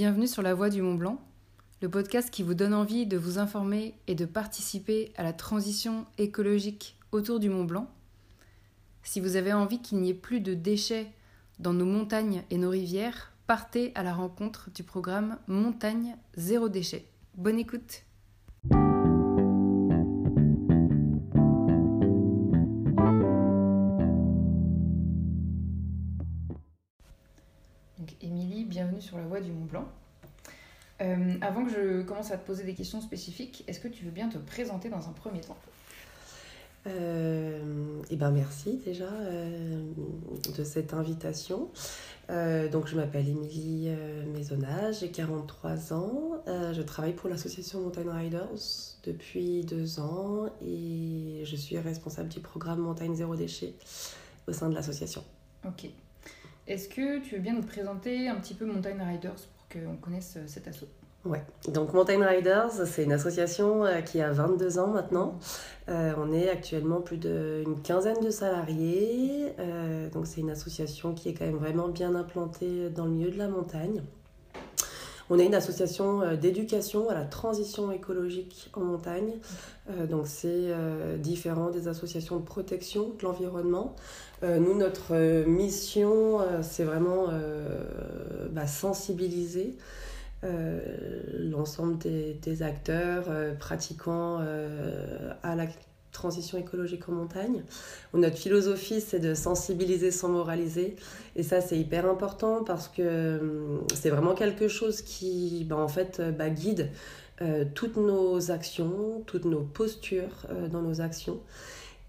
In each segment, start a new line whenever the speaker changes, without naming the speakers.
Bienvenue sur La Voie du Mont Blanc, le podcast qui vous donne envie de vous informer et de participer à la transition écologique autour du Mont Blanc. Si vous avez envie qu'il n'y ait plus de déchets dans nos montagnes et nos rivières, partez à la rencontre du programme Montagne Zéro Déchet. Bonne écoute voie du Mont Blanc. Euh, avant que je commence à te poser des questions spécifiques, est-ce que tu veux bien te présenter dans un premier temps?
Euh, eh ben merci déjà euh, de cette invitation. Euh, donc je m'appelle Émilie Maisonnage, j'ai 43 ans. je travaille pour l'association Mountain Riders depuis deux ans et je suis responsable du programme Montagne Zéro Déchet au sein de l'association.
Ok. Est-ce que tu veux bien nous présenter un petit peu Mountain Riders pour qu'on connaisse cet assaut?
Ouais, donc Mountain Riders, c'est une association euh, qui a 22 ans maintenant. Euh, on est actuellement plus d'une quinzaine de salariés. Euh, donc c'est une association qui est quand même vraiment bien implantée dans le milieu de la montagne. On est une association d'éducation à la transition écologique en montagne. donc c'est différent des associations de protection de l'environnement. nous, notre mission, c'est vraiment bah, sensibiliser euh, l'ensemble des, acteurs euh, pratiquant euh, à la transition écologique en montagne. Notre philosophie, c'est de sensibiliser sans moraliser. Et ça, c'est hyper important parce que c'est vraiment quelque chose qui, bah, en fait, bah, guide toutes nos actions, toutes nos postures dans nos actions.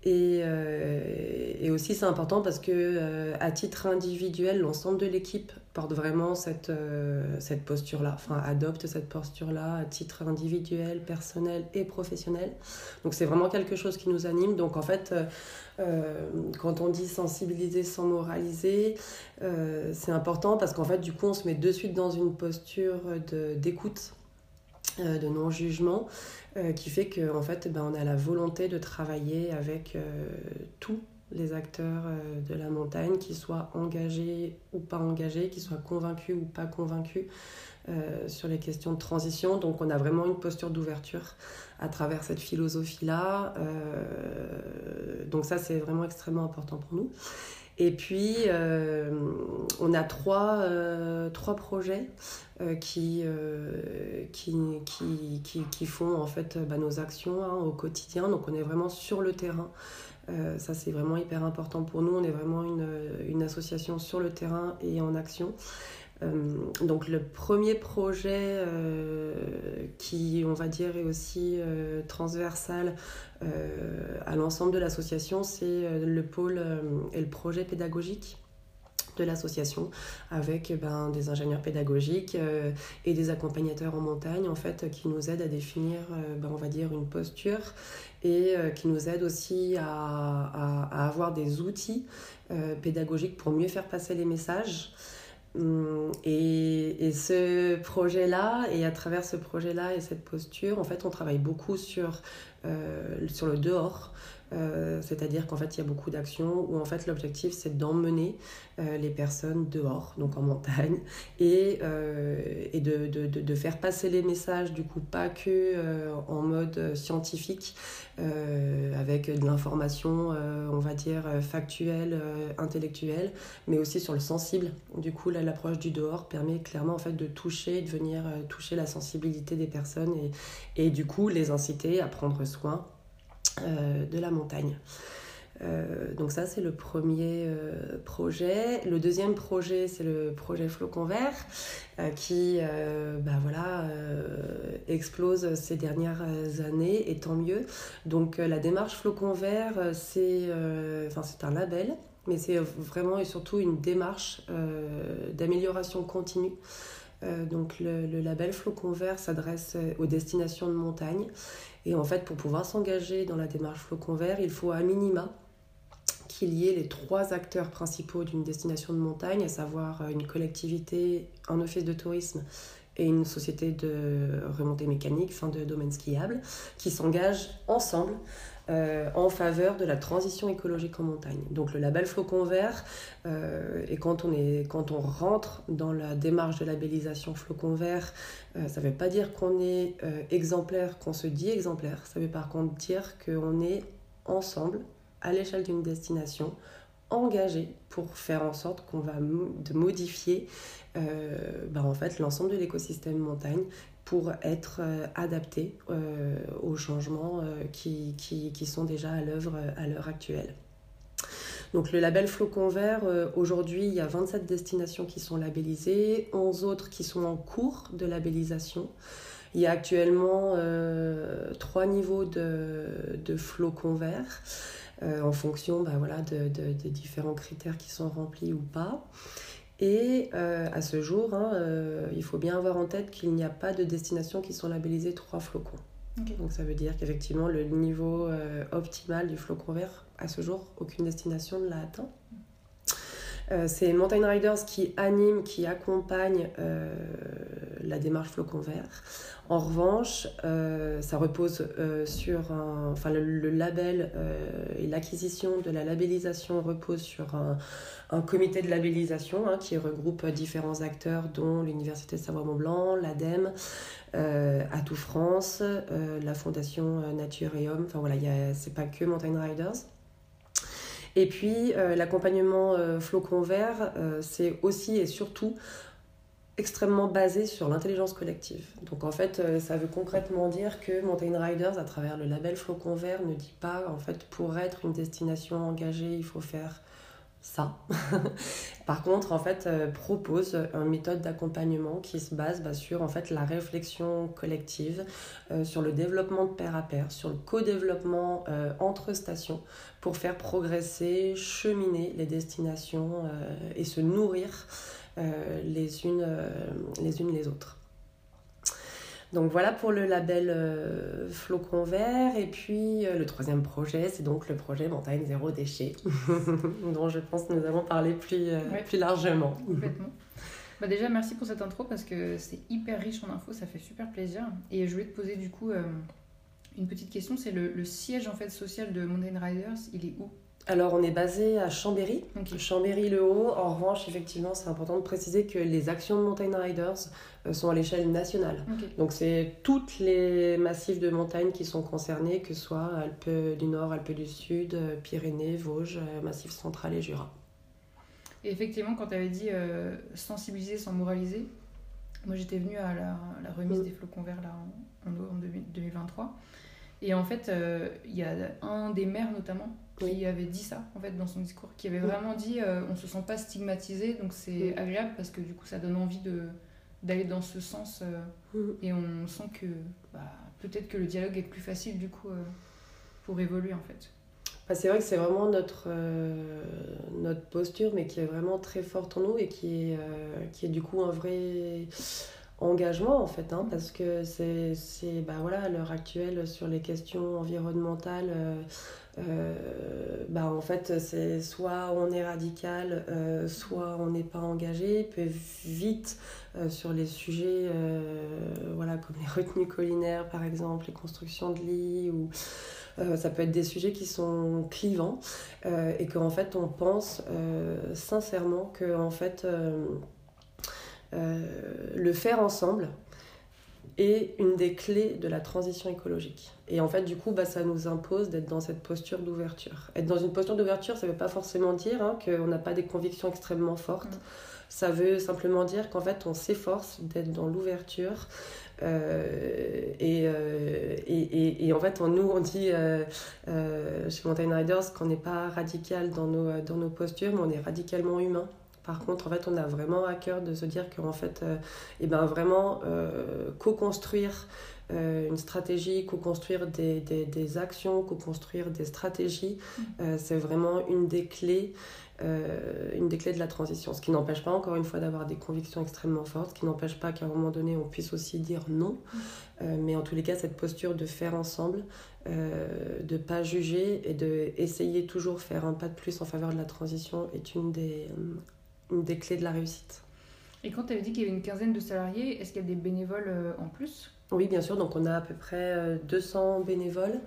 Et, euh, et, aussi, c'est important parce que, euh, à titre individuel, l'ensemble de l'équipe porte vraiment cette, euh, cette posture-là, enfin, adopte cette posture-là à titre individuel, personnel et professionnel. Donc, c'est vraiment quelque chose qui nous anime. Donc, en fait, quand on dit sensibiliser sans moraliser, c'est important parce qu'en fait, du coup, on se met de suite dans une posture d'écoute de non-jugement, euh, qui fait qu'en en fait, ben, on a la volonté de travailler avec euh, tous les acteurs de la montagne, qu'ils soient engagés ou pas engagés, qu'ils soient convaincus ou pas convaincus sur les questions de transition. Donc on a vraiment une posture d'ouverture à travers cette philosophie-là. donc ça, c'est vraiment extrêmement important pour nous. Et puis, euh, on a trois, euh, trois projets euh, qui, qui, qui, qui, font en fait bah, nos actions hein, au quotidien. Donc, on est vraiment sur le terrain. ça, c'est vraiment hyper important pour nous. On est vraiment une, une association sur le terrain et en action. Donc le premier projet qui, on va dire, est aussi transversal euh, à l'ensemble de l'association, c'est euh, le pôle euh, et le projet pédagogique de l'association avec ben, des ingénieurs pédagogiques et des accompagnateurs en montagne en fait qui nous aident à définir ben, on va dire une posture et qui nous aident aussi à, à, avoir des outils pédagogiques pour mieux faire passer les messages et, et, ce projet-là, et à travers ce projet-là et cette posture, en fait, on travaille beaucoup sur euh, sur le dehors. Euh, c'est-à-dire qu'en fait, il y a beaucoup d'actions où en fait l'objectif c'est d'emmener euh, les personnes dehors, donc en montagne, et, et de, de, de, faire passer les messages, du coup, pas que en mode scientifique, avec de l'information, on va dire, factuelle, intellectuelle, mais aussi sur le sensible. Du coup, l'approche du dehors permet clairement en fait de toucher, de venir toucher la sensibilité des personnes et, et du coup les inciter à prendre soin euh, de la montagne. Euh, donc ça, c'est le premier euh, projet. Le deuxième projet, c'est le projet Flocon Vert, qui bah, voilà, explose ces dernières années, et tant mieux. Donc la démarche Flocon Vert, c'est c'est un label, mais c'est vraiment et surtout une démarche d'amélioration continue. donc le, le label Flocon Vert s'adresse aux destinations de montagne et en fait, pour pouvoir s'engager dans la démarche Flocon Vert, il faut à minima qu'il y ait les trois acteurs principaux d'une destination de montagne, à savoir une collectivité, un office de tourisme et une société de remontée mécanique, fin de domaine skiable, qui s'engagent ensemble en faveur de la transition écologique en montagne. Donc le label Flocon Vert, et quand on, est, quand on rentre dans la démarche de labellisation Flocon Vert, ça ne veut pas dire qu'on est exemplaire, qu'on se dit exemplaire, ça veut par contre dire qu'on est ensemble, à l'échelle d'une destination, engagé pour faire en sorte qu'on va de modifier euh, bah, en fait l'ensemble de l'écosystème montagne pour être euh, adapté euh, aux changements qui, qui, qui, sont déjà à l'œuvre à l'heure actuelle. Donc le label Flocon Vert, aujourd'hui il y a 27 destinations qui sont labellisées, 11 autres qui sont en cours de labellisation. Il y a actuellement trois niveaux de, de flocons. Euh, en fonction bah, voilà, de, des différents critères qui sont remplis ou pas. Et euh, à ce jour, hein, euh, il faut bien avoir en tête qu'il n'y a pas de destinations qui sont labellisées trois flocons. Donc ça veut dire qu'effectivement, le niveau optimal du flocon vert, à ce jour, aucune destination ne l'a atteint. C'est Mountain Riders qui anime, qui accompagne la démarche flocon vert. En revanche, euh, ça repose euh, sur un, enfin le, label euh, et l'acquisition de la labellisation repose sur un, un comité de labellisation hein, qui regroupe différents acteurs dont l'Université de Savoie-Mont-Blanc, l'ADEME, Atout France, la Fondation Nature et Homme. Enfin voilà, c'est pas que Mountain Riders. Et puis l'accompagnement flocon vert, c'est aussi et surtout extrêmement basé sur l'intelligence collective. Donc en fait, euh, ça veut concrètement dire que Mountain Riders, à travers le label Flocon Vert, ne dit pas en fait pour être une destination engagée, il faut faire ça. Par contre, en fait, euh, propose une méthode d'accompagnement qui se base bah, sur en fait la réflexion collective, euh, sur le développement de pair à pair, sur le co-développement entre stations pour faire progresser, cheminer les destinations et se nourrir euh, euh, les unes les autres. Donc voilà pour le label euh, Flocon Vert. Et puis le troisième projet, c'est donc le projet Montagne Zéro Déchet, dont je pense que nous allons parler plus, plus largement.
Complètement. Bah déjà, merci pour cette intro parce que c'est hyper riche en infos, ça fait super plaisir. Et je voulais te poser du coup une petite question c'est le, le, siège en fait social de Mountain Riders, il est où?
Alors, on est basé à Chambéry, Chambéry-le-Haut. En revanche, effectivement, c'est important de préciser que les actions de Mountain Riders euh, sont à l'échelle nationale. Donc, c'est toutes les massifs de montagne qui sont concernés, que ce soit Alpes du Nord, Alpes du Sud, euh, Pyrénées, Vosges, euh, Massif central et Jura.
Et effectivement, quand tu avais dit sensibiliser sans moraliser, moi j'étais venue à la, remise mm. des flocons verts là, en, en 2023. Et en fait, il y a un des maires notamment qui avait dit ça en fait dans son discours, qui avait vraiment dit euh, on se sent pas stigmatisé, donc c'est agréable parce que du coup ça donne envie de d'aller dans ce sens euh, et on sent que bah, peut-être que le dialogue est plus facile du coup euh, pour évoluer en fait.
Bah, c'est vrai que c'est vraiment notre, notre posture, mais qui est vraiment très forte en nous et qui est, qui est du coup un vrai engagement en fait, hein, parce que c'est, bah, voilà, à l'heure actuelle sur les questions environnementales, euh, bah en fait, c'est soit on est radical, euh, soit on n'est pas engagé, peut vite euh, sur les sujets voilà, comme les retenues collinaires par exemple, les constructions de lits ou ça peut être des sujets qui sont clivants et qu'en fait on pense sincèrement que en fait le faire ensemble est une des clés de la transition écologique. Et en fait, du coup, bah, ça nous impose d'être dans cette posture d'ouverture. Être dans une posture d'ouverture, ça ne veut pas forcément dire hein, qu'on n'a pas des convictions extrêmement fortes. Mm. Ça veut simplement dire qu'en fait, on s'efforce d'être dans l'ouverture. Euh, et, euh, et, et, et, en fait, on, nous, on dit euh, chez Mountain Riders qu'on n'est pas radical dans nos, dans nos postures, mais on est radicalement humain. Par contre, en fait, on a vraiment à cœur de se dire qu'en fait, euh, eh ben, vraiment euh, co-construire euh, une stratégie, co-construire des, des, des, actions, co-construire des stratégies, mm. c'est vraiment une des clés. une des clés de la transition. Ce qui n'empêche pas, encore une fois, d'avoir des convictions extrêmement fortes, ce qui n'empêche pas qu'à un moment donné, on puisse aussi dire non. Mm. mais en tous les cas, cette posture de faire ensemble, de ne pas juger et d'essayer toujours faire un pas de plus en faveur de la transition est une des, une des clés de la réussite.
Et quand tu avais dit qu'il y avait une quinzaine de salariés, est-ce qu'il y a des bénévoles euh, en plus?
Oui, bien sûr. Donc, on a à peu près 200 bénévoles.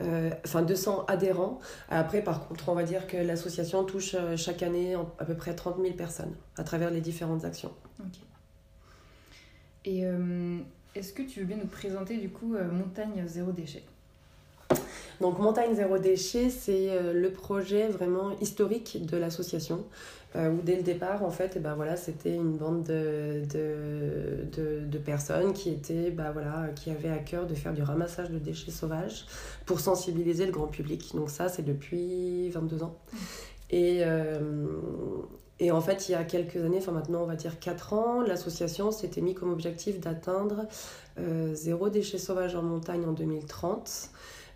enfin 200 adhérents. Après, par contre, on va dire que l'association touche chaque année à peu près 30 000 personnes à travers les différentes actions. Ok.
Et est-ce que tu veux bien nous présenter du coup Montagne Zéro Déchet?
Donc Montagne Zéro Déchet, c'est euh, le projet vraiment historique de l'association. Euh, où dès le départ, en fait, eh ben voilà, c'était une bande de, personnes qui, étaient, bah voilà, qui avaient à cœur de faire du ramassage de déchets sauvages pour sensibiliser le grand public. Donc ça, c'est depuis 22 ans. Et, euh, et en fait, il y a quelques années, enfin maintenant on va dire 4 ans, l'association s'était mis comme objectif d'atteindre zéro déchet sauvage en montagne en 2030.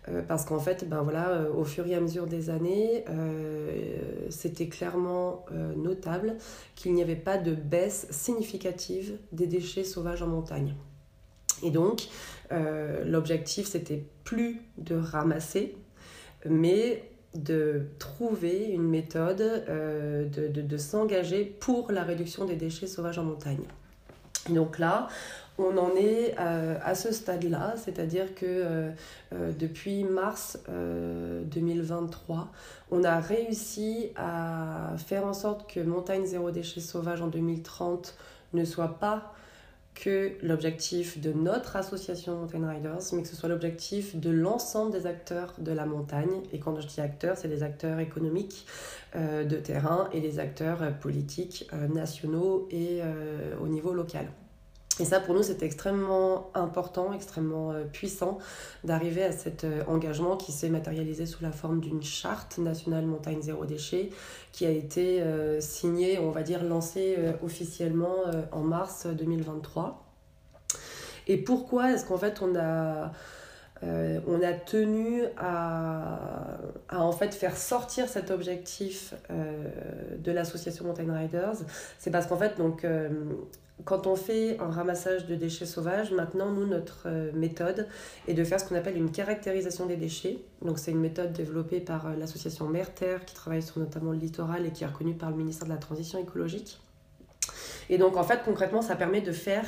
Euh, parce qu'en fait, ben voilà, euh, au fur et à mesure des années, euh, c'était clairement notable qu'il n'y avait pas de baisse significative des déchets sauvages en montagne. Et donc, l'objectif, c'était plus de ramasser, mais de trouver une méthode de, de, de s'engager pour la réduction des déchets sauvages en montagne. Donc là, on en est euh, à ce stade-là, c'est-à-dire que euh, euh, depuis mars 2023, on a réussi à faire en sorte que Montagne Zéro Déchet Sauvage en 2030 ne soit pas que l'objectif de notre association Mountain Riders, mais que ce soit l'objectif de l'ensemble des acteurs de la montagne. Et quand je dis acteurs, c'est les acteurs économiques de terrain et les acteurs politiques nationaux et au niveau local. Et ça, pour nous, c'était extrêmement important, extrêmement euh, puissant d'arriver à cet euh, engagement qui s'est matérialisé sous la forme d'une charte nationale montagne zéro déchet qui a été euh, signée, on va dire, lancée officiellement en mars 2023. Et pourquoi est-ce qu'en fait on a, on a tenu à, en fait faire sortir cet objectif de l'association Mountain Riders C'est parce qu'en fait, donc, quand on fait un ramassage de déchets sauvages, maintenant, nous, notre euh, méthode est de faire ce qu'on appelle une caractérisation des déchets. Donc, c'est une méthode développée par euh, l'association Mer-Terre qui travaille sur notamment le littoral et qui est reconnue par le ministère de la Transition écologique. Et donc, en fait, concrètement, ça permet de faire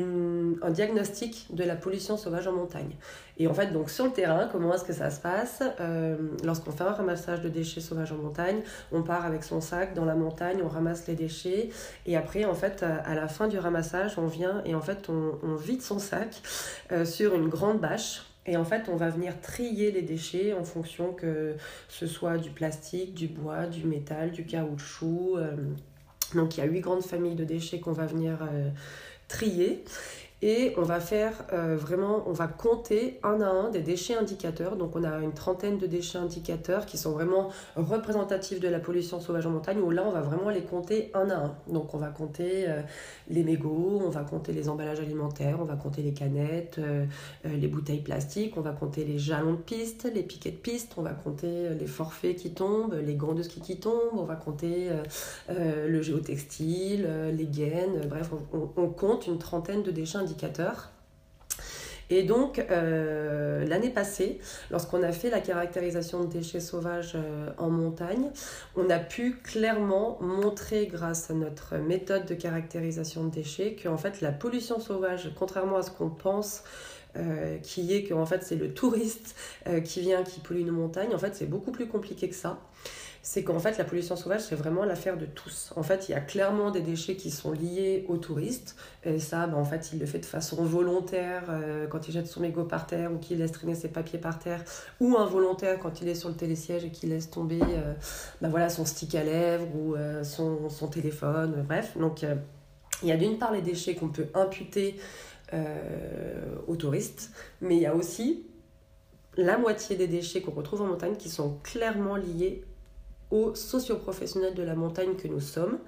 un diagnostic de la pollution sauvage en montagne. Et en fait, donc sur le terrain, comment est-ce que ça se passe euh, Lorsqu'on fait un ramassage de déchets sauvages en montagne, on part avec son sac dans la montagne, on ramasse les déchets, et après, en fait, à, la fin du ramassage, on vient et en fait, on, vide son sac euh, sur une grande bâche. Et en fait, on va venir trier les déchets en fonction que ce soit du plastique, du bois, du métal, du caoutchouc. Euh, donc, il y a huit grandes familles de déchets qu'on va venir trier et on va faire euh, vraiment, on va compter un à un des déchets indicateurs. Donc on a une trentaine de déchets indicateurs qui sont vraiment représentatifs de la pollution sauvage en montagne, où là on va vraiment les compter un à un. Donc on va compter euh, les mégots, on va compter les emballages alimentaires, on va compter les canettes, euh, les bouteilles plastiques, on va compter les jalons de piste, les piquets de piste, on va compter les forfaits qui tombent, les gants de ski qui tombent, on va compter le géotextile, les gaines, bref, on, on compte une trentaine de déchets indicateurs et donc, euh, l'année passée, lorsqu'on a fait la caractérisation de déchets sauvages euh, en montagne, on a pu clairement montrer, grâce à notre méthode de caractérisation de déchets, que en fait, la pollution sauvage, contrairement à ce qu'on pense, euh, qui est que fait, c'est le touriste qui vient, qui pollue nos montagnes, en fait, c'est beaucoup plus compliqué que ça c'est qu'en fait la pollution sauvage c'est vraiment l'affaire de tous. En fait il y a clairement des déchets qui sont liés aux touristes et ça ben, en fait il le fait de façon volontaire euh, quand il jette son mégot par terre ou qu'il laisse traîner ses papiers par terre ou involontaire quand il est sur le télésiège et qu'il laisse tomber euh, ben, voilà, son stick à lèvres ou euh, son, son, téléphone, bref. Donc il y a d'une part les déchets qu'on peut imputer aux touristes mais il y a aussi la moitié des déchets qu'on retrouve en montagne qui sont clairement liés aux socioprofessionnels de la montagne que nous sommes.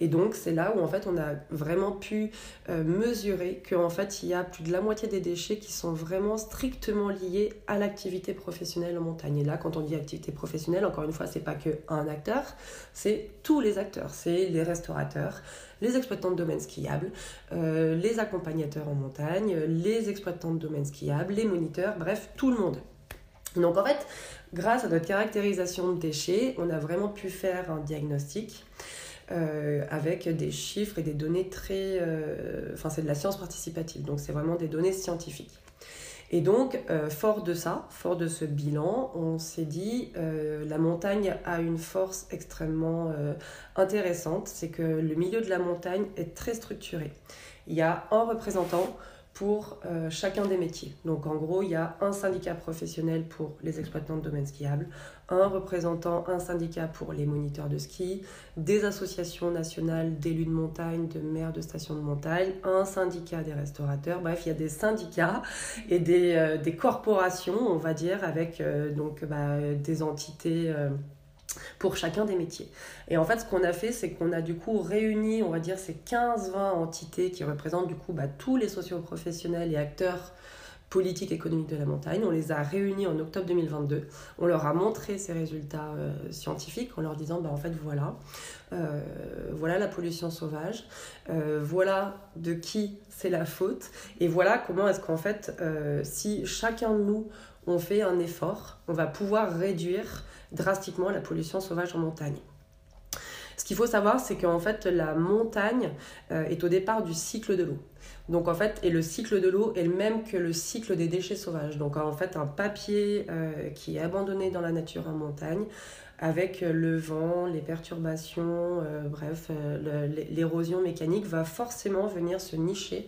Et donc c'est là où en fait on a vraiment pu euh, mesurer qu'en fait il y a plus de la moitié des déchets qui sont vraiment strictement liés à l'activité professionnelle en montagne. Et là quand on dit activité professionnelle, encore une fois c'est pas que un acteur, c'est tous les acteurs, c'est les restaurateurs, les exploitants de domaines skiables, euh, les accompagnateurs en montagne, les exploitants de domaines skiables, les moniteurs, bref tout le monde. Donc en fait, grâce à notre caractérisation de déchets, on a vraiment pu faire un diagnostic avec des chiffres et des données très... Enfin, c'est de la science participative, donc c'est vraiment des données scientifiques. Et donc, fort de ça, fort de ce bilan, on s'est dit, la montagne a une force extrêmement intéressante, c'est que le milieu de la montagne est très structuré. Il y a un représentant pour euh, chacun des métiers. Donc en gros, il y a un syndicat professionnel pour les exploitants de domaines skiables, un représentant, un syndicat pour les moniteurs de ski, des associations nationales d'élus de montagne, de maires de stations de montagne, un syndicat des restaurateurs. Bref, il y a des syndicats et des, euh, corporations, on va dire, avec euh, donc bah, des entités pour chacun des métiers. Et en fait, ce qu'on a fait, c'est qu'on a du coup réuni, on va dire, ces 15-20 entités qui représentent du coup bah, tous les socioprofessionnels et acteurs politiques économiques de la montagne. On les a réunis en octobre 2022. On leur a montré ces résultats euh, scientifiques en leur disant, bah, en fait, voilà, euh, voilà la pollution sauvage, euh, voilà de qui c'est la faute, et voilà comment est-ce qu'en fait, si chacun de nous, on fait un effort, on va pouvoir réduire drastiquement la pollution sauvage en montagne. Ce qu'il faut savoir, c'est qu'en fait, la montagne euh, est au départ du cycle de l'eau. Donc en fait, et le cycle de l'eau est le même que le cycle des déchets sauvages. Donc en fait, un papier euh, qui est abandonné dans la nature en montagne, avec le vent, les perturbations, euh, bref, l'érosion mécanique va forcément venir se nicher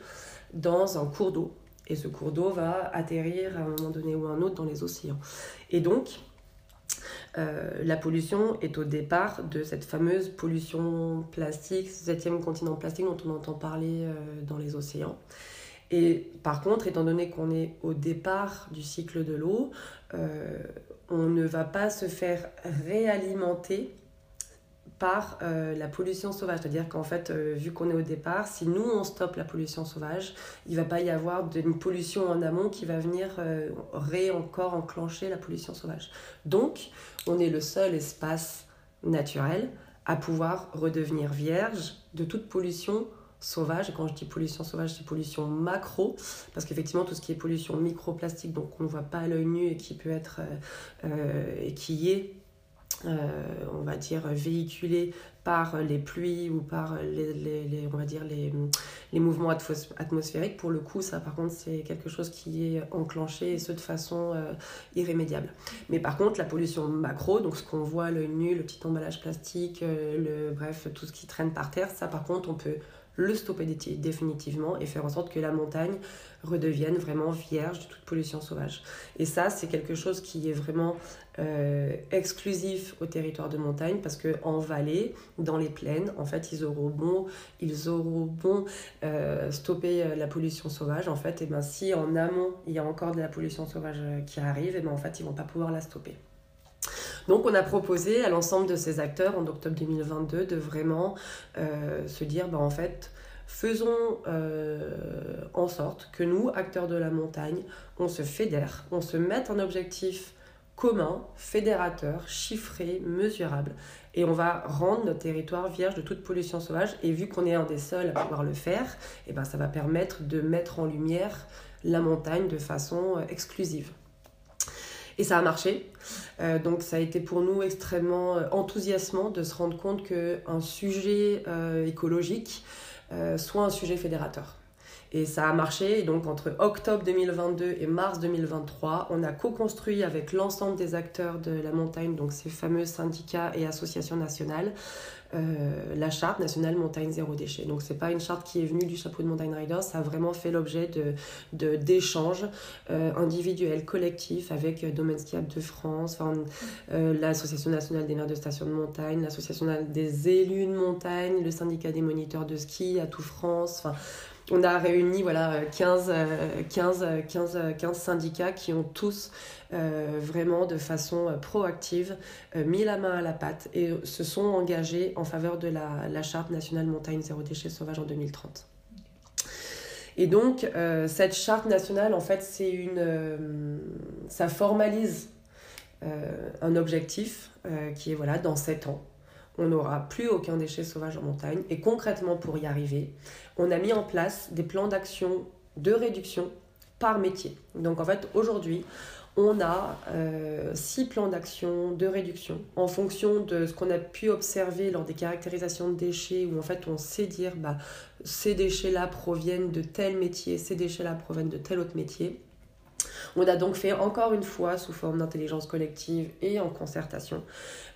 dans un cours d'eau. Et ce cours d'eau va atterrir à un moment donné ou à un autre dans les océans. Et donc, euh, la pollution est au départ de cette fameuse pollution plastique, septième continent plastique dont on entend parler euh, dans les océans. Et par contre, étant donné qu'on est au départ du cycle de l'eau, euh, on ne va pas se faire réalimenter par euh, la pollution sauvage. C'est-à-dire qu'en fait, euh, vu qu'on est au départ, si nous on stoppe la pollution sauvage, il ne va pas y avoir une pollution en amont qui va venir euh, ré encore enclencher la pollution sauvage. Donc, on est le seul espace naturel à pouvoir redevenir vierge de toute pollution sauvage. Et quand je dis pollution sauvage, c'est pollution macro, parce qu'effectivement, tout ce qui est pollution microplastique, donc on ne voit pas à l'œil nu et qui peut être, qui est on va dire, véhiculés par les pluies ou par les, on va dire les, les, mouvements atmosphériques. Pour le coup, ça par contre, c'est quelque chose qui est enclenché et ce de façon euh, irrémédiable. Mais par contre, la pollution macro, donc ce qu'on voit, le nu, le petit emballage plastique, euh, le, bref, tout ce qui traîne par terre, ça par contre, on peut le stopper définitivement et faire en sorte que la montagne redevienne vraiment vierge de toute pollution sauvage. Et ça, c'est quelque chose qui est vraiment euh, exclusif au territoire de montagne parce que en vallée, dans les plaines, en fait, ils auront bon, ils auront bon euh, stopper euh, la pollution sauvage. En fait, et ben si en amont il y a encore de la pollution sauvage qui arrive, et ben en fait, ils vont pas pouvoir la stopper. Donc on a proposé à l'ensemble de ces acteurs en octobre 2022 de vraiment se dire, ben, en fait, faisons en sorte que nous, acteurs de la montagne, on se fédère, on se mette un objectif commun, fédérateur, chiffré, mesurable. Et on va rendre notre territoire vierge de toute pollution sauvage. Et vu qu'on est un des seuls à pouvoir le faire, et eh ben ça va permettre de mettre en lumière la montagne de façon euh, exclusive. Et ça a marché. Euh, donc ça a été pour nous extrêmement euh, enthousiasmant de se rendre compte qu'un sujet écologique soit un sujet fédérateur. Et ça a marché. Et donc, entre octobre 2022 et mars 2023, on a co-construit avec l'ensemble des acteurs de la montagne, donc ces fameux syndicats et associations nationales, euh, la charte nationale montagne zéro déchet. Donc c'est pas une charte qui est venue du chapeau de Montagne Riders, ça a vraiment fait l'objet d'échanges euh, individuels, collectifs avec euh, Domaine Skiable de France, l'association nationale des maires de stations de montagne, l'association des élus de montagne, le syndicat des moniteurs de ski à tout France. Enfin, on a réuni voilà, 15, 15, 15, 15 syndicats qui ont tous euh, vraiment de façon euh, proactive euh, mis la main à la pâte et se sont engagés en faveur de la, charte nationale montagne zéro déchet sauvage en 2030. Et donc, cette charte nationale, en fait, c'est une, ça formalise un objectif qui est voilà, dans 7 ans, on n'aura plus aucun déchet sauvage en montagne. Et concrètement, pour y arriver, on a mis en place des plans d'action de réduction par métier. Donc en fait, aujourd'hui, on a euh, six plans d'action de réduction en fonction de ce qu'on a pu observer lors des caractérisations de déchets où en fait on sait dire bah, ces déchets-là proviennent de tel métier, ces déchets-là proviennent de tel autre métier. On a donc fait encore une fois, sous forme d'intelligence collective et en concertation,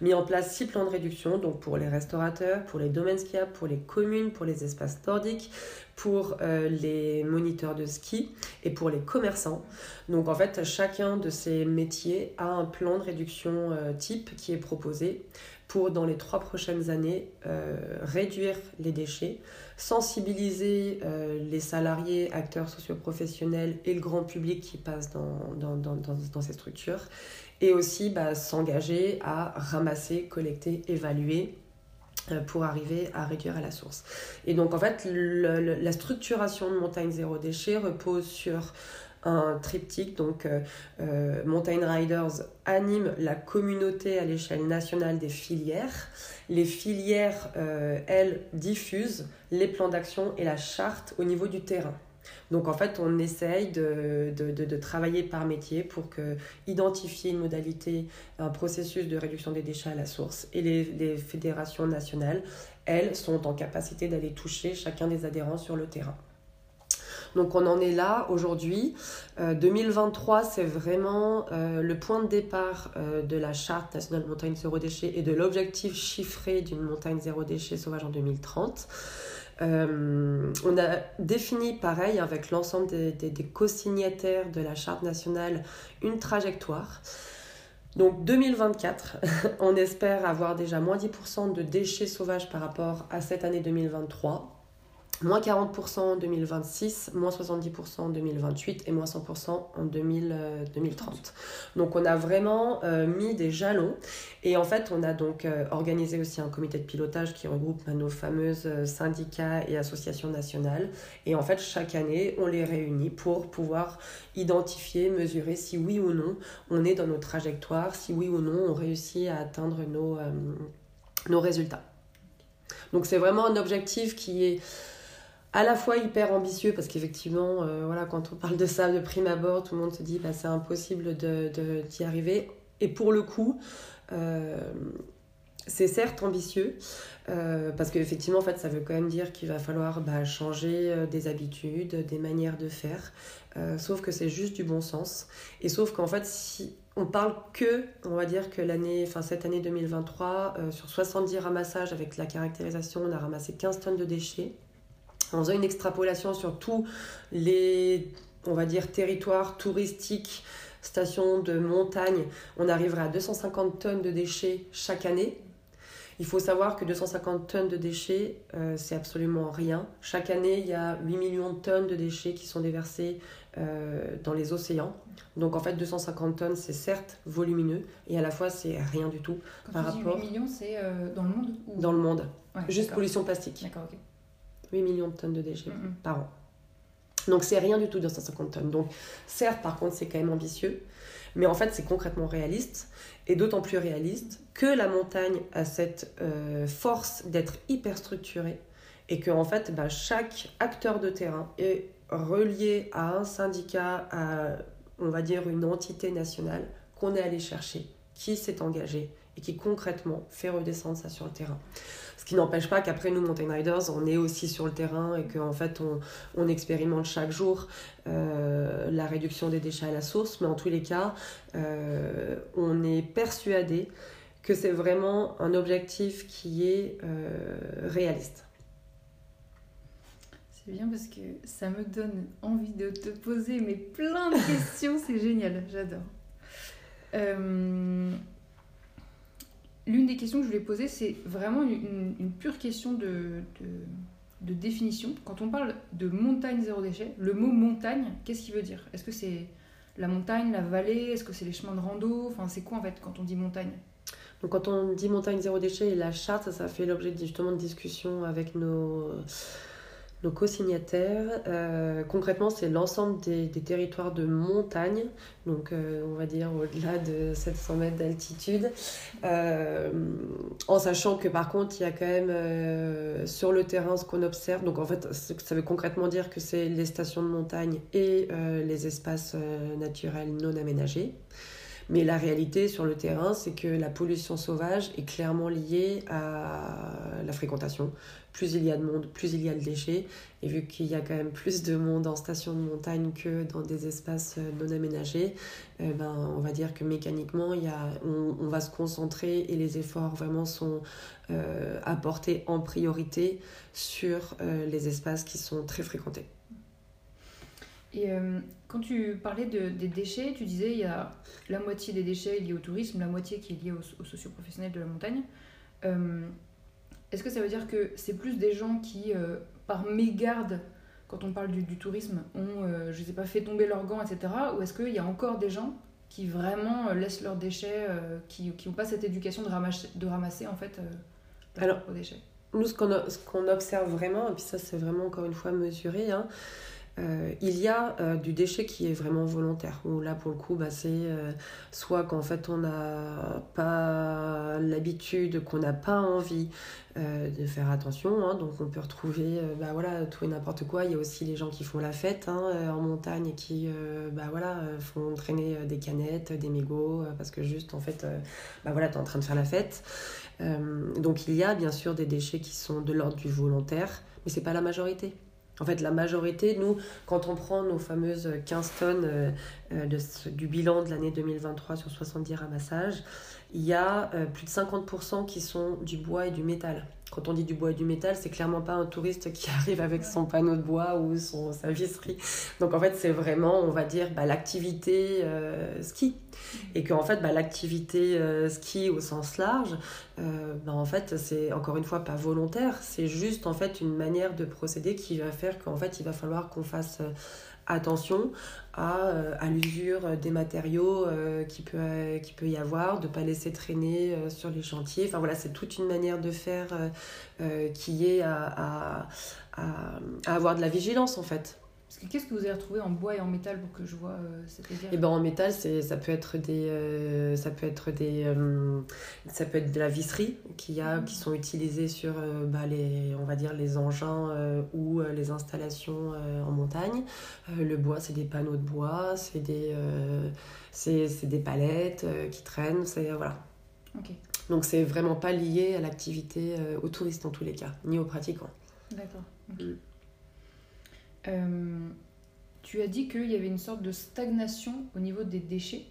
mis en place six plans de réduction, donc pour les restaurateurs, pour les domaines skiables, pour les communes, pour les espaces nordiques, pour euh, les moniteurs de ski et pour les commerçants. Donc en fait, chacun de ces métiers a un plan de réduction euh, type qui est proposé pour dans les trois prochaines années euh, réduire les déchets, sensibiliser les salariés, acteurs socioprofessionnels et le grand public qui passe dans, dans ces structures et aussi bah, s'engager à ramasser, collecter, évaluer euh, pour arriver à réduire à la source. Et donc en fait, la structuration de Montagne Zéro Déchet repose sur un triptyque. Donc euh, euh, Mountain Riders anime la communauté à l'échelle nationale des filières. Les filières, elles, diffusent les plans d'action et la charte au niveau du terrain. Donc en fait, on essaye de, de, travailler par métier pour que, identifier une modalité, un processus de réduction des déchets à la source. Et les fédérations nationales, elles, sont en capacité d'aller toucher chacun des adhérents sur le terrain. Donc on en est là aujourd'hui. 2023, euh, c'est vraiment euh, le point de départ euh, de la charte nationale montagne zéro déchet et de l'objectif chiffré d'une montagne zéro déchet sauvage en 2030. Euh, on a défini, pareil, avec l'ensemble des, co-signataires de la Charte nationale, une trajectoire. Donc 2024, on espère avoir déjà moins 10% de déchets sauvages par rapport à cette année 2023 moins 40% en 2026, moins 70% en 2028 et moins 100% en 2030. Euh, donc on a vraiment euh, mis des jalons et en fait on a donc euh, organisé aussi un comité de pilotage qui regroupe bah, nos fameuses syndicats et associations nationales et en fait chaque année on les réunit pour pouvoir identifier, mesurer si oui ou non on est dans nos trajectoires, si oui ou non on réussit à atteindre nos, nos résultats. Donc c'est vraiment un objectif qui est à la fois hyper ambitieux parce qu'effectivement, euh, voilà, quand on parle de ça de prime abord, tout le monde se dit bah, c'est impossible d'y de, d'y arriver. Et pour le coup, euh, c'est certes ambitieux euh, parce qu'effectivement, en fait, ça veut quand même dire qu'il va falloir bah, changer des habitudes, des manières de faire. sauf que c'est juste du bon sens. Et sauf qu'en fait, si on parle que, on va dire que l'année, enfin cette année 2023, sur 70 ramassages avec la caractérisation, on a ramassé 15 tonnes de déchets en faisant une extrapolation sur tous les, on va dire, territoires touristiques, stations de montagne, on arriverait à 250 tonnes de déchets chaque année. Il faut savoir que 250 tonnes de déchets, euh, c'est absolument rien. Chaque année, il y a 8 millions de tonnes de déchets qui sont déversés euh, dans les océans. Donc en fait, 250 tonnes, c'est certes volumineux et à la fois, c'est rien du tout
par rapport. 8 millions, c'est euh, dans le monde
Dans le monde. Juste pollution plastique.
D'accord, ok.
8 millions de tonnes de déchets par an. Donc c'est rien du tout 250 tonnes. Donc certes, par contre, c'est quand même ambitieux, mais en fait, c'est concrètement réaliste, et d'autant plus réaliste que la montagne a cette euh, force d'être hyper structurée, et que en fait, bah, chaque acteur de terrain est relié à un syndicat, à, on va dire, une entité nationale qu'on est allé chercher, qui s'est engagé et qui concrètement fait redescendre ça sur le terrain. Ce qui n'empêche pas qu'après nous, Mountain Riders, on est aussi sur le terrain et qu'en fait, on, expérimente chaque jour euh, la réduction des déchets à la source. Mais en tous les cas, euh, on est persuadé que c'est vraiment un objectif qui est euh, réaliste.
C'est bien parce que ça me donne envie de te poser mais plein de questions, c'est génial, j'adore. L'une des questions que je voulais poser, c'est vraiment une, pure question de, de, définition. Quand on parle de montagne zéro déchet, le mot montagne, qu'est-ce qu'il veut dire? Est-ce que c'est la montagne, la vallée? Est-ce que c'est les chemins de rando? Enfin, c'est quoi en fait quand on dit montagne?
Donc quand on dit montagne zéro déchet et la charte, ça, fait l'objet justement de discussions avec nos, nos co-signataires, euh, concrètement, c'est l'ensemble des, territoires de montagne, donc euh, on va dire au-delà de 700 mètres d'altitude, euh, en sachant que par contre, il y a quand même sur le terrain ce qu'on observe. Donc en fait, ça veut concrètement dire que c'est les stations de montagne et les espaces naturels non aménagés. Mais la réalité sur le terrain, c'est que la pollution sauvage est clairement liée à la fréquentation. Plus il y a de monde, plus il y a de déchets. Et vu qu'il y a quand même plus de monde en station de montagne que dans des espaces euh, non aménagés, euh, ben, on va dire que mécaniquement, il y a, on, va se concentrer et les efforts vraiment sont euh, apportés en priorité sur les espaces qui sont très fréquentés.
Et euh, quand tu parlais de, des déchets, tu disais il y a la moitié des déchets liés au tourisme, la moitié qui est liée aux, aux socioprofessionnels de la montagne. Euh, est-ce que ça veut dire que c'est plus des gens qui, euh, par mégarde, quand on parle du, du tourisme, ont, je sais pas, fait tomber leurs gants, etc. Ou est-ce qu'il y a encore des gens qui vraiment laissent leurs déchets, qui n'ont pas cette éducation de ramasser, de ramasser en fait, leurs déchets?
Nous, ce qu'on observe vraiment, et puis ça c'est vraiment encore une fois mesuré, hein, euh, il y a euh, du déchet qui est vraiment volontaire, où là pour le coup bah, c'est euh, soit qu'en fait on n'a pas l'habitude, qu'on n'a pas envie de faire attention, hein. donc on peut retrouver bah, voilà, tout et n'importe quoi. Il y a aussi les gens qui font la fête hein, en montagne et qui bah, voilà, font traîner des canettes, des mégots, parce que juste en fait bah, voilà, tu es en train de faire la fête. donc il y a bien sûr des déchets qui sont de l'ordre du volontaire, mais c'est pas la majorité. En fait, la majorité, nous, quand on prend nos fameuses 15 tonnes euh, euh, du bilan de l'année 2023 sur 70 ramassages, il y a euh, plus de 50% qui sont du bois et du métal. Quand on dit du bois et du métal, c'est clairement pas un touriste qui arrive avec son panneau de bois ou son, sa visserie. Donc en fait, c'est vraiment, on va dire, bah, l'activité euh, ski. Et qu'en fait, bah, l'activité euh, ski au sens large, bah, en fait, c'est encore une fois pas volontaire. C'est juste en fait une manière de procéder qui va faire qu'en fait, il va falloir qu'on fasse attention à, euh, à l'usure des matériaux euh, qui, peut, qui peut y avoir, de ne pas laisser traîner euh, sur les chantiers. Enfin voilà, c'est toute une manière de faire qui est à, avoir de la vigilance en fait
qu'est-ce que vous avez retrouvé en bois et en métal pour que je vois euh,
Et eh ben en métal, c'est ça peut être des euh, ça peut être des euh, ça peut être de la visserie qui a qui sont utilisées sur bah, les on va dire les engins ou les installations en montagne. le bois, c'est des panneaux de bois, c'est des c'est des palettes qui traînent, c'est voilà. Donc c'est vraiment pas lié à l'activité aux touristes en tous les cas, ni aux pratiquants.
D'accord. Mm. Euh, tu as dit qu'il y avait une sorte de stagnation au niveau des déchets.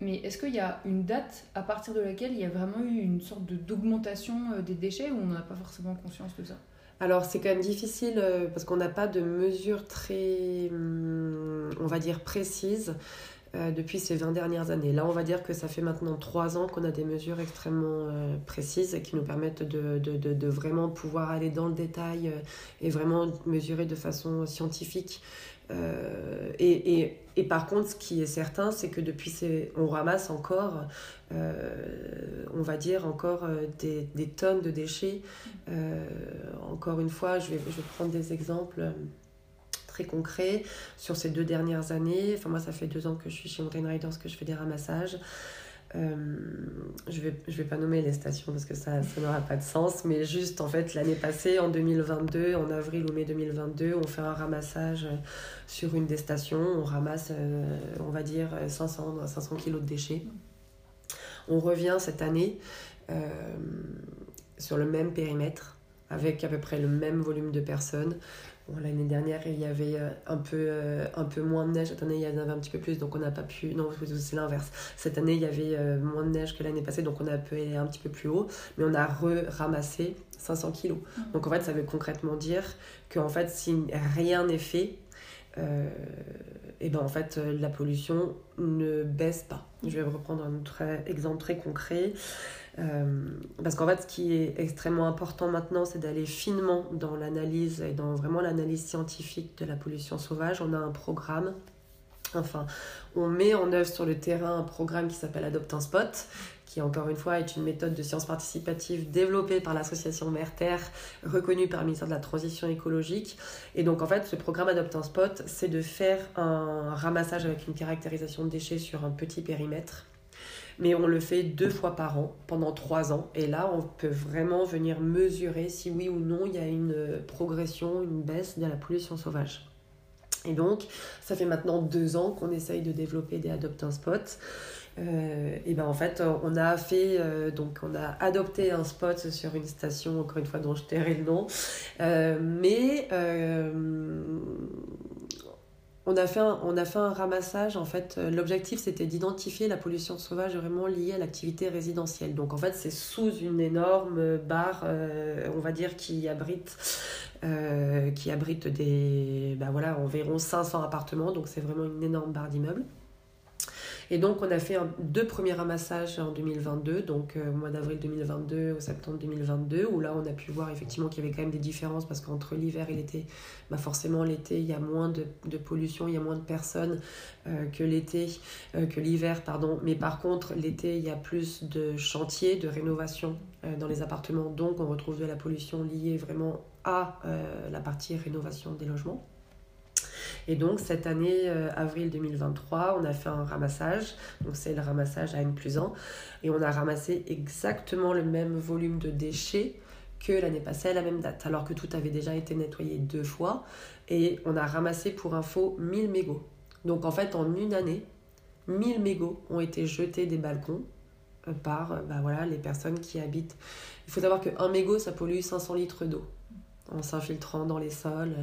Mais est-ce qu'il y a une date à partir de laquelle il y a vraiment eu une sorte d'augmentation euh, des déchets ou on n'a pas forcément conscience de ça?
Alors c'est quand même difficile euh, parce qu'on n'a pas de mesures très, hum, on va dire, précises. Euh, depuis ces 20 dernières années. Là, on va dire que ça fait maintenant 3 ans qu'on a des mesures extrêmement euh, précises qui nous permettent de, de, de, vraiment pouvoir aller dans le détail euh, et vraiment mesurer de façon scientifique. Et, et, et, par contre, ce qui est certain, c'est que depuis ces... on ramasse encore, on va dire, encore des, des tonnes de déchets. encore une fois, je je vais prendre des exemples concret sur ces deux dernières années. Enfin, moi, ça fait deux ans que je suis chez Mountain Riders, que je fais des ramassages. Euh, je vais, je vais pas nommer les stations parce que ça, ça n'aura pas de sens, mais juste en fait l'année passée, en 2022, en avril ou mai 2022, on fait un ramassage sur une des stations, on ramasse, euh, on va dire, 500, 500 kilos de déchets. On revient cette année euh, sur le même périmètre, avec à peu près le même volume de personnes, L'année dernière, il y avait euh, un peu, euh, un peu moins de neige. Cette année, il y en avait un petit peu plus, donc on n'a pas pu. Non, c'est l'inverse. Cette année, il y avait euh, moins de neige que l'année passée, donc on a pu aller un petit peu plus haut. Mais on a ramassé 500 kilos. Mmh. Donc en fait, ça veut concrètement dire qu'en fait, si rien n'est fait, et ben en fait, la pollution ne baisse pas. Je vais reprendre un autre exemple très concret. Euh, parce qu'en fait, ce qui est extrêmement important maintenant, c'est d'aller finement dans l'analyse et dans vraiment l'analyse scientifique de la pollution sauvage. On a un programme Enfin, on met en œuvre sur le terrain un programme qui s'appelle Adopte un Spot, qui encore une fois est une méthode de sciences participatives développée par l'association Mère-Terre, reconnue par le ministère de la Transition écologique. Et donc en fait, ce programme Adopte un Spot, c'est de faire un ramassage avec une caractérisation de déchets sur un petit périmètre. Mais on le fait deux fois par an, pendant trois ans. Et là, on peut vraiment venir mesurer si oui ou non il y a une progression, une baisse de la pollution sauvage. Et donc, ça fait maintenant deux ans qu'on essaye de développer des Adopte un Spot. Euh, et ben en fait, on a fait, euh, donc on a adopté un spot sur une station, encore une fois, dont je tairai le nom. Euh, mais on a, fait un, ramassage. En fait, l'objectif c'était d'identifier la pollution sauvage vraiment liée à l'activité résidentielle. Donc en fait, c'est sous une énorme barre, on va dire, qui abrite qui abrite des, ben voilà, environ 500 appartements, donc c'est vraiment une énorme barre d'immeubles. Et donc, on a fait deux premiers ramassages en 2022, donc euh, au mois d'avril 2022 au septembre 2022, où là, on a pu voir effectivement qu'il y avait quand même des différences parce qu'entre l'hiver et l'été, bah forcément, l'été, il y a moins de, pollution, il y a moins de personnes euh, que l'été, euh, que l'hiver, pardon. Mais par contre, l'été, il y a plus de chantiers, de rénovation dans les appartements, donc on retrouve de la pollution liée vraiment à la partie rénovation des logements. Et donc cette année, euh, avril 2023, on a fait un ramassage. Donc c'est le ramassage à N plus 1. Et on a ramassé exactement le même volume de déchets que l'année passée à la même date, alors que tout avait déjà été nettoyé deux fois. Et on a ramassé pour info 1000 mégots. Donc en fait, en une année, 1000 mégots ont été jetés des balcons euh, par euh, bah voilà, les personnes qui habitent. Il faut savoir qu'un mégot, ça pollue 500 litres d'eau en s'infiltrant dans les sols.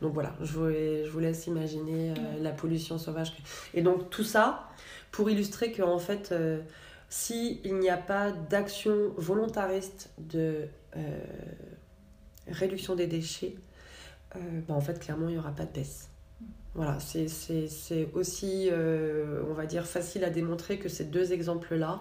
Donc voilà, je vous, je vous laisse imaginer euh, la pollution sauvage. Et donc tout ça pour illustrer qu'en fait, euh, s'il n'y a pas d'action volontariste de euh, réduction des déchets, bah, en fait, clairement, il n'y aura pas de baisse. Voilà, c'est aussi, euh, on va dire, facile à démontrer que ces deux exemples-là.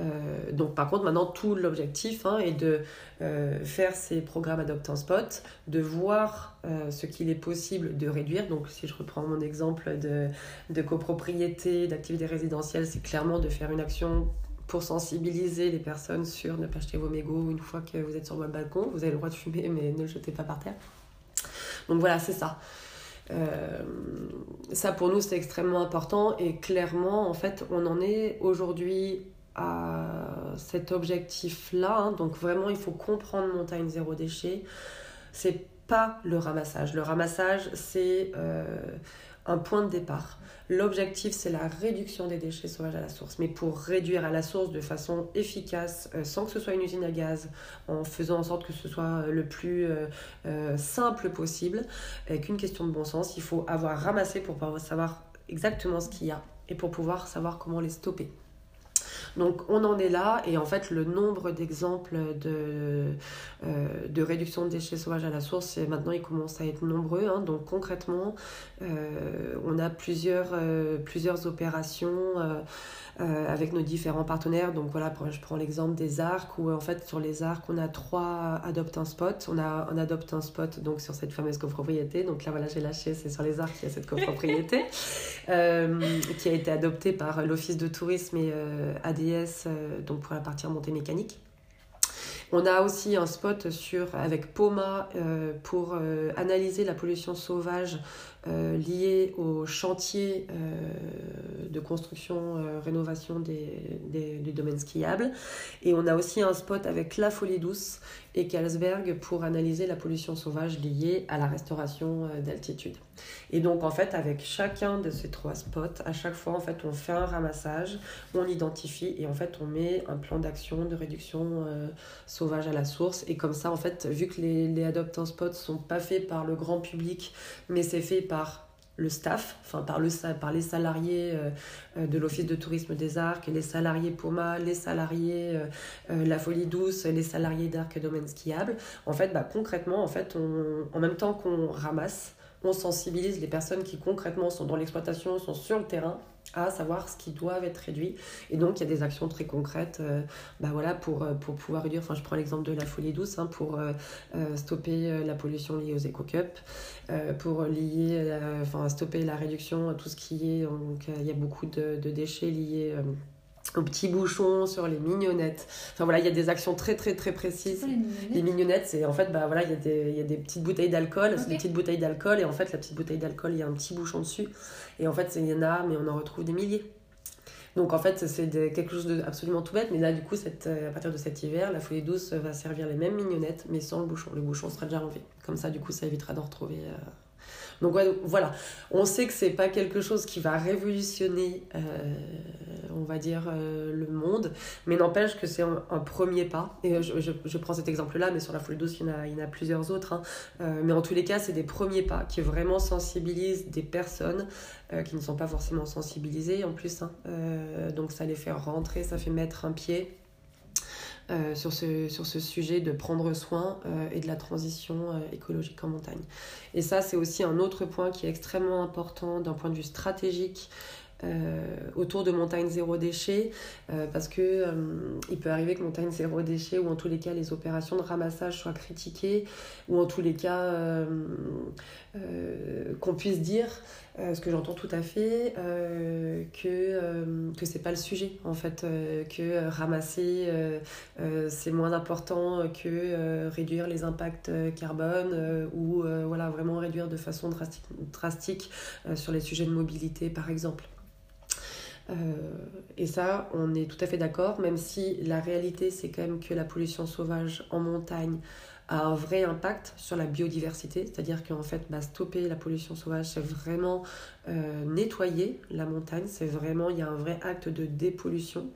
Euh, donc, par contre, maintenant, tout l'objectif hein, est de euh, faire ces programmes Adopt un Spot, de voir ce qu'il est possible de réduire. Donc, si je reprends mon exemple de, de copropriété, d'activité résidentielle, c'est clairement de faire une action pour sensibiliser les personnes sur ne pas jeter vos mégots une fois que vous êtes sur votre balcon. Vous avez le droit de fumer, mais ne le jetez pas par terre. Donc, voilà, c'est ça. Euh, ça pour nous c'est extrêmement important. Et clairement en fait on en est aujourd'hui à cet objectif là hein. donc vraiment il faut comprendre montagne zéro déchet. C'est pas le ramassage. Le ramassage c'est euh, un point de départ. L'objectif, c'est la réduction des déchets sauvages à la source. Mais pour réduire à la source de façon efficace, euh, sans que ce soit une usine à gaz, en faisant en sorte que ce soit euh, le plus euh, simple possible, avec une question de bon sens, il faut avoir ramassé pour pouvoir savoir exactement ce qu'il y a et pour pouvoir savoir comment les stopper. Donc on en est là et en fait le nombre d'exemples de, euh, de réduction de déchets sauvages à la source, maintenant il commence à être nombreux. Hein. Donc concrètement, euh, on a plusieurs, euh, plusieurs opérations euh, avec nos différents partenaires. Donc voilà, je prends l'exemple des arcs où en fait sur les arcs on a trois adopte un spot. On a un adopte un spot donc sur cette fameuse copropriété. Donc là voilà j'ai lâché, c'est sur les arcs qu'il y a cette copropriété euh, qui a été adoptée par l'office de tourisme et euh, ADS donc pour la partie montée mécanique. On a aussi un spot sur, avec POMA pour analyser la pollution sauvage euh, liées au chantier euh, de construction, euh, rénovation des, des, du domaine skiable. Et on a aussi un spot avec La Folie Douce et Carlsberg pour analyser la pollution sauvage liée à la restauration d'altitude. Et donc en fait avec chacun de ces trois spots, à chaque fois en fait on fait un ramassage, on identifie et en fait on met un plan d'action de réduction sauvage à la source. Et comme ça en fait vu que les, les adoptants spots sont pas faits par le grand public mais c'est fait par le staff, enfin par, le, par les salariés euh, euh, de l'Office de tourisme des Arcs, les salariés Poma, les salariés euh, La Folie Douce, les salariés d'Arc Domaine Skiable. En fait, bah, concrètement, en, fait on, en même temps qu'on ramasse, on sensibilise les personnes qui concrètement sont dans l'exploitation, sont sur le terrain à savoir ce qui doit être réduit. Et donc, il y a des actions très concrètes euh, bah voilà, pour, euh, pouvoir réduire. Je prends l'exemple de la folie douce hein, pour euh, stopper la pollution liée aux éco-cups, pour lier, enfin, stopper la réduction, tout ce qui est. Donc, il y a beaucoup de déchets liés aux petits bouchons, sur les mignonnettes. Enfin voilà, il y a des actions très très très précises.
les mignonnettes
Les mignonnettes, c'est en fait, bah voilà, il y, a des- y a des petites bouteilles d'alcool, c'est des petites bouteilles d'alcool, et en fait, la petite bouteille d'alcool, il y a un petit bouchon dessus, et en fait, c'est- il y en a, mais on en retrouve des milliers. Donc en fait, c'est de- quelque chose d'absolument tout bête, mais là, du coup, cette, euh, à partir de cet hiver, la folie douce va servir les mêmes mignonnettes, mais sans le bouchon. Le bouchon sera déjà enlevé. Comme ça, du coup, ça évitera d'en retrouver. euh. Donc ouais, donc, voilà, on sait que c'est pas quelque chose qui va révolutionner, euh, on va dire, euh, le monde, mais n'empêche que c'est un, premier pas. Et je, je- je prends cet exemple-là, mais sur la folie douce, il y en a, il y en a plusieurs autres. hein. Euh, mais en tous les cas, c'est des premiers pas qui vraiment sensibilisent des personnes euh, qui ne sont pas forcément sensibilisées en plus. hein. Euh, donc ça les fait rentrer, ça fait mettre un pied. euh, sur, ce, sur ce sujet de prendre soin euh, et de la transition euh, écologique en montagne. Et ça, c'est aussi un autre point qui est extrêmement important d'un point de vue stratégique euh, autour de montagne zéro déchet, euh, parce que euh, il peut arriver que montagne zéro déchet, ou en tous les cas les opérations de ramassage soient critiquées, ou en tous les cas euh, euh, qu'on puisse dire, euh, ce que j'entends tout à fait, euh, que, euh, que c'est pas le sujet en fait, euh, que euh, ramasser euh, euh, c'est moins important que euh, réduire les impacts euh, carbone euh, ou euh, voilà vraiment réduire de façon drastique, drastique euh, sur les sujets de mobilité par exemple. Euh, et ça, on est tout à fait d'accord, même si la réalité, c'est quand même que la pollution sauvage en montagne a un vrai impact sur la biodiversité, c'est-à-dire qu'en fait, bah, stopper la pollution sauvage, c'est vraiment euh, nettoyer la montagne, c'est vraiment, il y a un vrai acte de dépollution.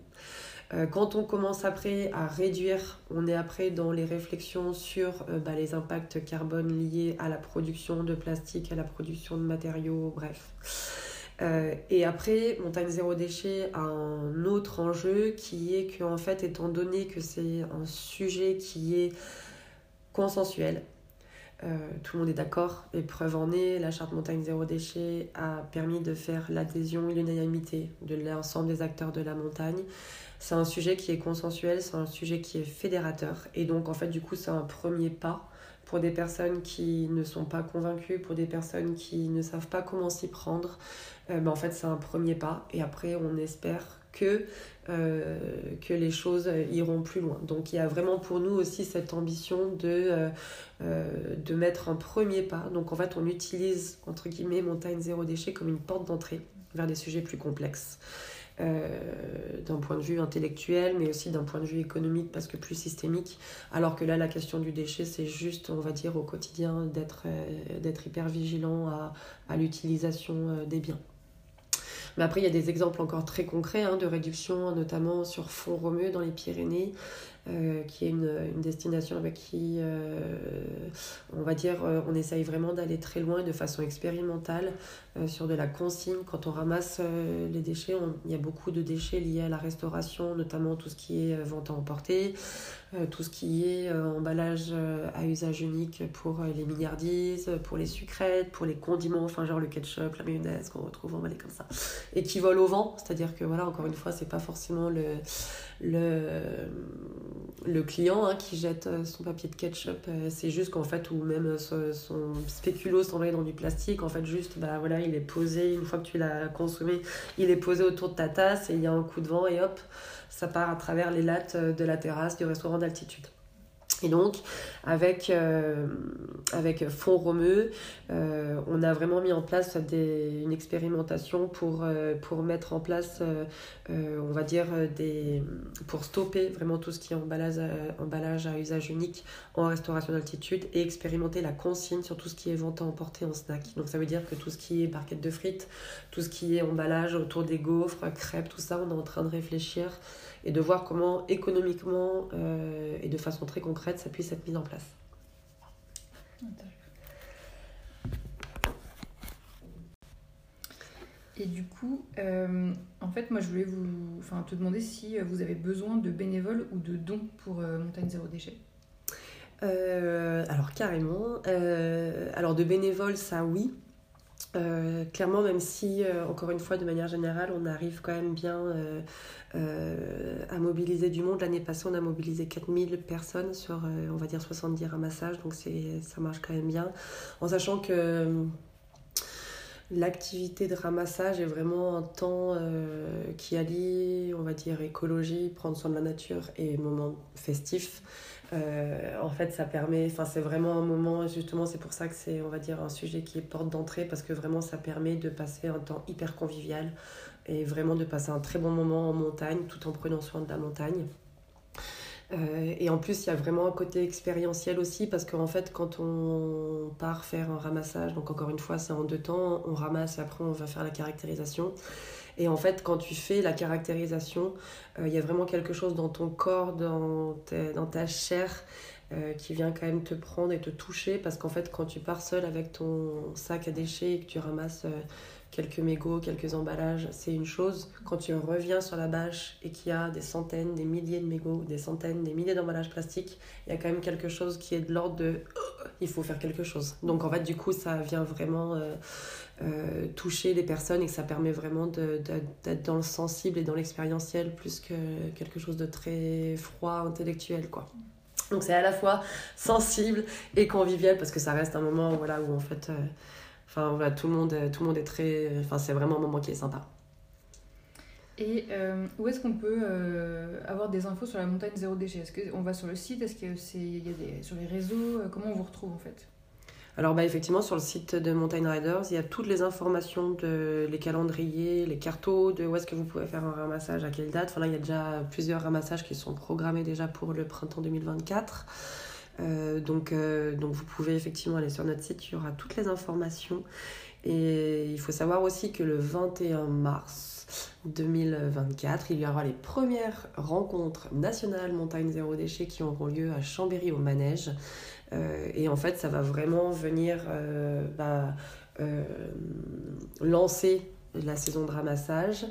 Euh, quand on commence après à réduire, on est après dans les réflexions sur bah, les impacts carbone liés à la production de plastique, à la production de matériaux, bref. Euh, et après, Montagne Zéro Déchet a un autre enjeu qui est qu'en fait, étant donné que c'est un sujet qui est consensuel, euh, tout le monde est d'accord, et preuve en est, la charte Montagne Zéro Déchet a permis de faire l'adhésion et l'unanimité de l'ensemble des acteurs de la montagne. C'est un sujet qui est consensuel, c'est un sujet qui est fédérateur, et donc en fait, du coup, c'est un premier pas pour des personnes qui ne sont pas convaincues, pour des personnes qui ne savent pas comment s'y prendre, euh, ben, en fait c'est un premier pas et après on espère que, euh, que les choses iront plus loin. Donc il y a vraiment pour nous aussi cette ambition de, euh, de mettre un premier pas. Donc en fait on utilise entre guillemets Montagne Zéro Déchet comme une porte d'entrée vers des sujets plus complexes. Euh, d'un point de vue intellectuel, mais aussi d'un point de vue économique, parce que plus systémique. Alors que là, la question du déchet, c'est juste, on va dire, au quotidien, d'être euh, hyper vigilant à, l'utilisation euh, des biens. Mais après, il y a des exemples encore très concrets hein, de réduction, notamment sur Font-Romeu dans les Pyrénées, euh, qui est une, une destination avec qui, euh, on va dire, euh, on essaye vraiment d'aller très loin de façon expérimentale sur de la consigne. Quand on ramasse les déchets, il y a beaucoup de déchets liés à la restauration, notamment tout ce qui est vente à emporter, tout ce qui est euh, emballage euh, à usage unique pour euh, les milliardises, pour les sucrètes, pour les condiments, enfin genre le ketchup, la mayonnaise qu'on retrouve emballé comme ça, et qui volent au vent. C'est-à-dire que voilà, encore une fois, c'est pas forcément le, client hein, qui jette euh, son papier de ketchup, euh, c'est juste qu'en fait, ou même euh, son, son spéculoos emballé dans du plastique, en fait, juste, bah voilà, il est posé, une fois que tu l'as consommé, il est posé autour de ta tasse et il y a un coup de vent et hop, ça part à travers les lattes euh, de la terrasse du restaurant d'altitude. Et donc, avec, euh, avec Fond Romeu, euh, on a vraiment mis en place une expérimentation pour, euh, pour mettre en place, euh, on va dire, des, pour stopper vraiment tout ce qui est emballage, emballage à usage unique en restauration d'altitude et expérimenter la consigne sur tout ce qui est vente à emporter en snack. Donc, ça veut dire que tout ce qui est barquette de frites, tout ce qui est emballage autour des gaufres, crêpes, tout ça, on est en train de réfléchir et de voir comment économiquement euh, et de façon très concrète ça puisse être mis en place.
Et du coup, euh, en fait, moi, je voulais vous, enfin, te demander si euh, vous avez besoin de bénévoles ou de dons pour euh, Montagne Zéro Déchet.
Alors carrément. Alors de bénévoles, ça oui. Euh, clairement, même si, euh, encore une fois, de manière générale, on arrive quand même bien euh, à mobiliser du monde. L'année passée, on a mobilisé 4000 personnes sur, on va dire, 70 ramassages, donc ça marche quand même bien. En sachant que l'activité de ramassage est vraiment un temps qui allie, on va dire, écologie, prendre soin de la nature et moment festif. En fait, ça permet, enfin, c'est vraiment un moment, justement, c'est pour ça que c'est, on va dire, un sujet qui est porte d'entrée parce que vraiment, ça permet de passer un temps hyper convivial et vraiment de passer un très bon moment en montagne tout en prenant soin de la montagne. Euh, et en plus, il y a vraiment un côté expérientiel aussi, parce qu'en fait, quand on part faire un ramassage, donc encore une fois, c'est en deux temps, on ramasse et après on va faire la caractérisation. Et en fait, quand tu fais la caractérisation, euh, il y a vraiment quelque chose dans ton corps, dans, ta chair, euh, qui vient quand même te prendre et te toucher, parce qu'en fait, quand tu pars seul avec ton sac à déchets et que tu ramasses quelques mégots, quelques emballages, c'est une chose. Quand tu reviens sur la bâche et qu'il y a des centaines, des milliers de mégots, des centaines, des milliers d'emballages plastiques, il y a quand même quelque chose qui est de l'ordre de oh, il faut faire quelque chose. Donc en fait, du coup, ça vient vraiment euh, euh, toucher les personnes et ça permet vraiment d'être dans le sensible et dans l'expérientiel plus que quelque chose de très froid, intellectuel, quoi. Donc c'est à la fois sensible et convivial parce que ça reste un moment voilà, où en fait... Euh, Enfin, voilà, tout le monde, tout le monde est très. Enfin, c'est vraiment un moment qui est sympa.
Et euh, où est-ce qu'on peut euh, avoir des infos sur la montagne zéro déchet? Est-ce qu'on va sur le site? Est-ce qu'il y a des, sur les réseaux? Euh, Comment on vous retrouve en fait?
Alors bah, effectivement sur le site de Mountain Riders, il y a toutes les informations de les calendriers, les cartos, de où est-ce que vous pouvez faire un ramassage, à quelle date. Enfin là il y a déjà plusieurs ramassages qui sont programmés déjà pour le printemps 2024. Euh, donc, euh, donc vous pouvez effectivement aller sur notre site, il y aura toutes les informations. Et il faut savoir aussi que le 21 mars 2024, il y aura les premières rencontres nationales montagne zéro déchet qui auront lieu à Chambéry au Manège. Euh, et en fait, ça va vraiment venir bah, lancer la saison de ramassage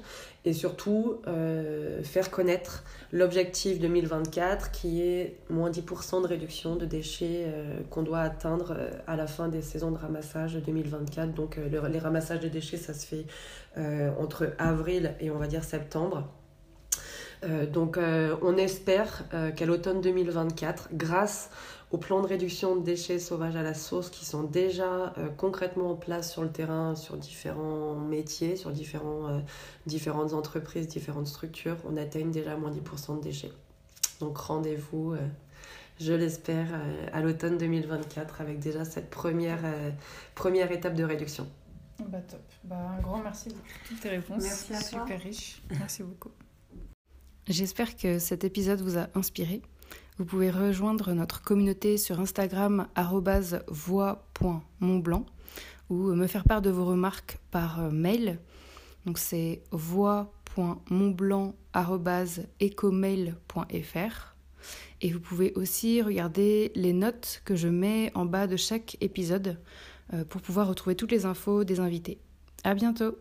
et surtout euh, faire connaître l'objectif 2024 qui est moins 10% de réduction de déchets euh, qu'on doit atteindre euh, à la fin des saisons de ramassage 2024. Donc les ramassages de déchets, ça se fait entre avril et on va dire septembre. donc on espère qu'à l'automne 2024, grâce aux plans de réduction de déchets sauvages à la source qui sont déjà euh, concrètement en place sur le terrain, sur différents métiers, sur différents, euh, différentes entreprises, différentes structures, on atteigne déjà moins 10% de déchets. Donc rendez-vous, euh, je l'espère, à l'automne 2024 avec déjà cette première, première étape de réduction.
Bah top. Bah, un grand merci pour toutes tes réponses.
Merci à
toi. Super riche. Merci beaucoup. J'espère que cet épisode vous a inspiré. Vous pouvez rejoindre notre communauté sur Instagram voix.montblanc ou me faire part de vos remarques par euh, mail. Donc c'est voix.montblanc.ecomail.fr. Et vous pouvez aussi regarder les notes que je mets en bas de chaque épisode euh, pour pouvoir retrouver toutes les infos des invités. À bientôt!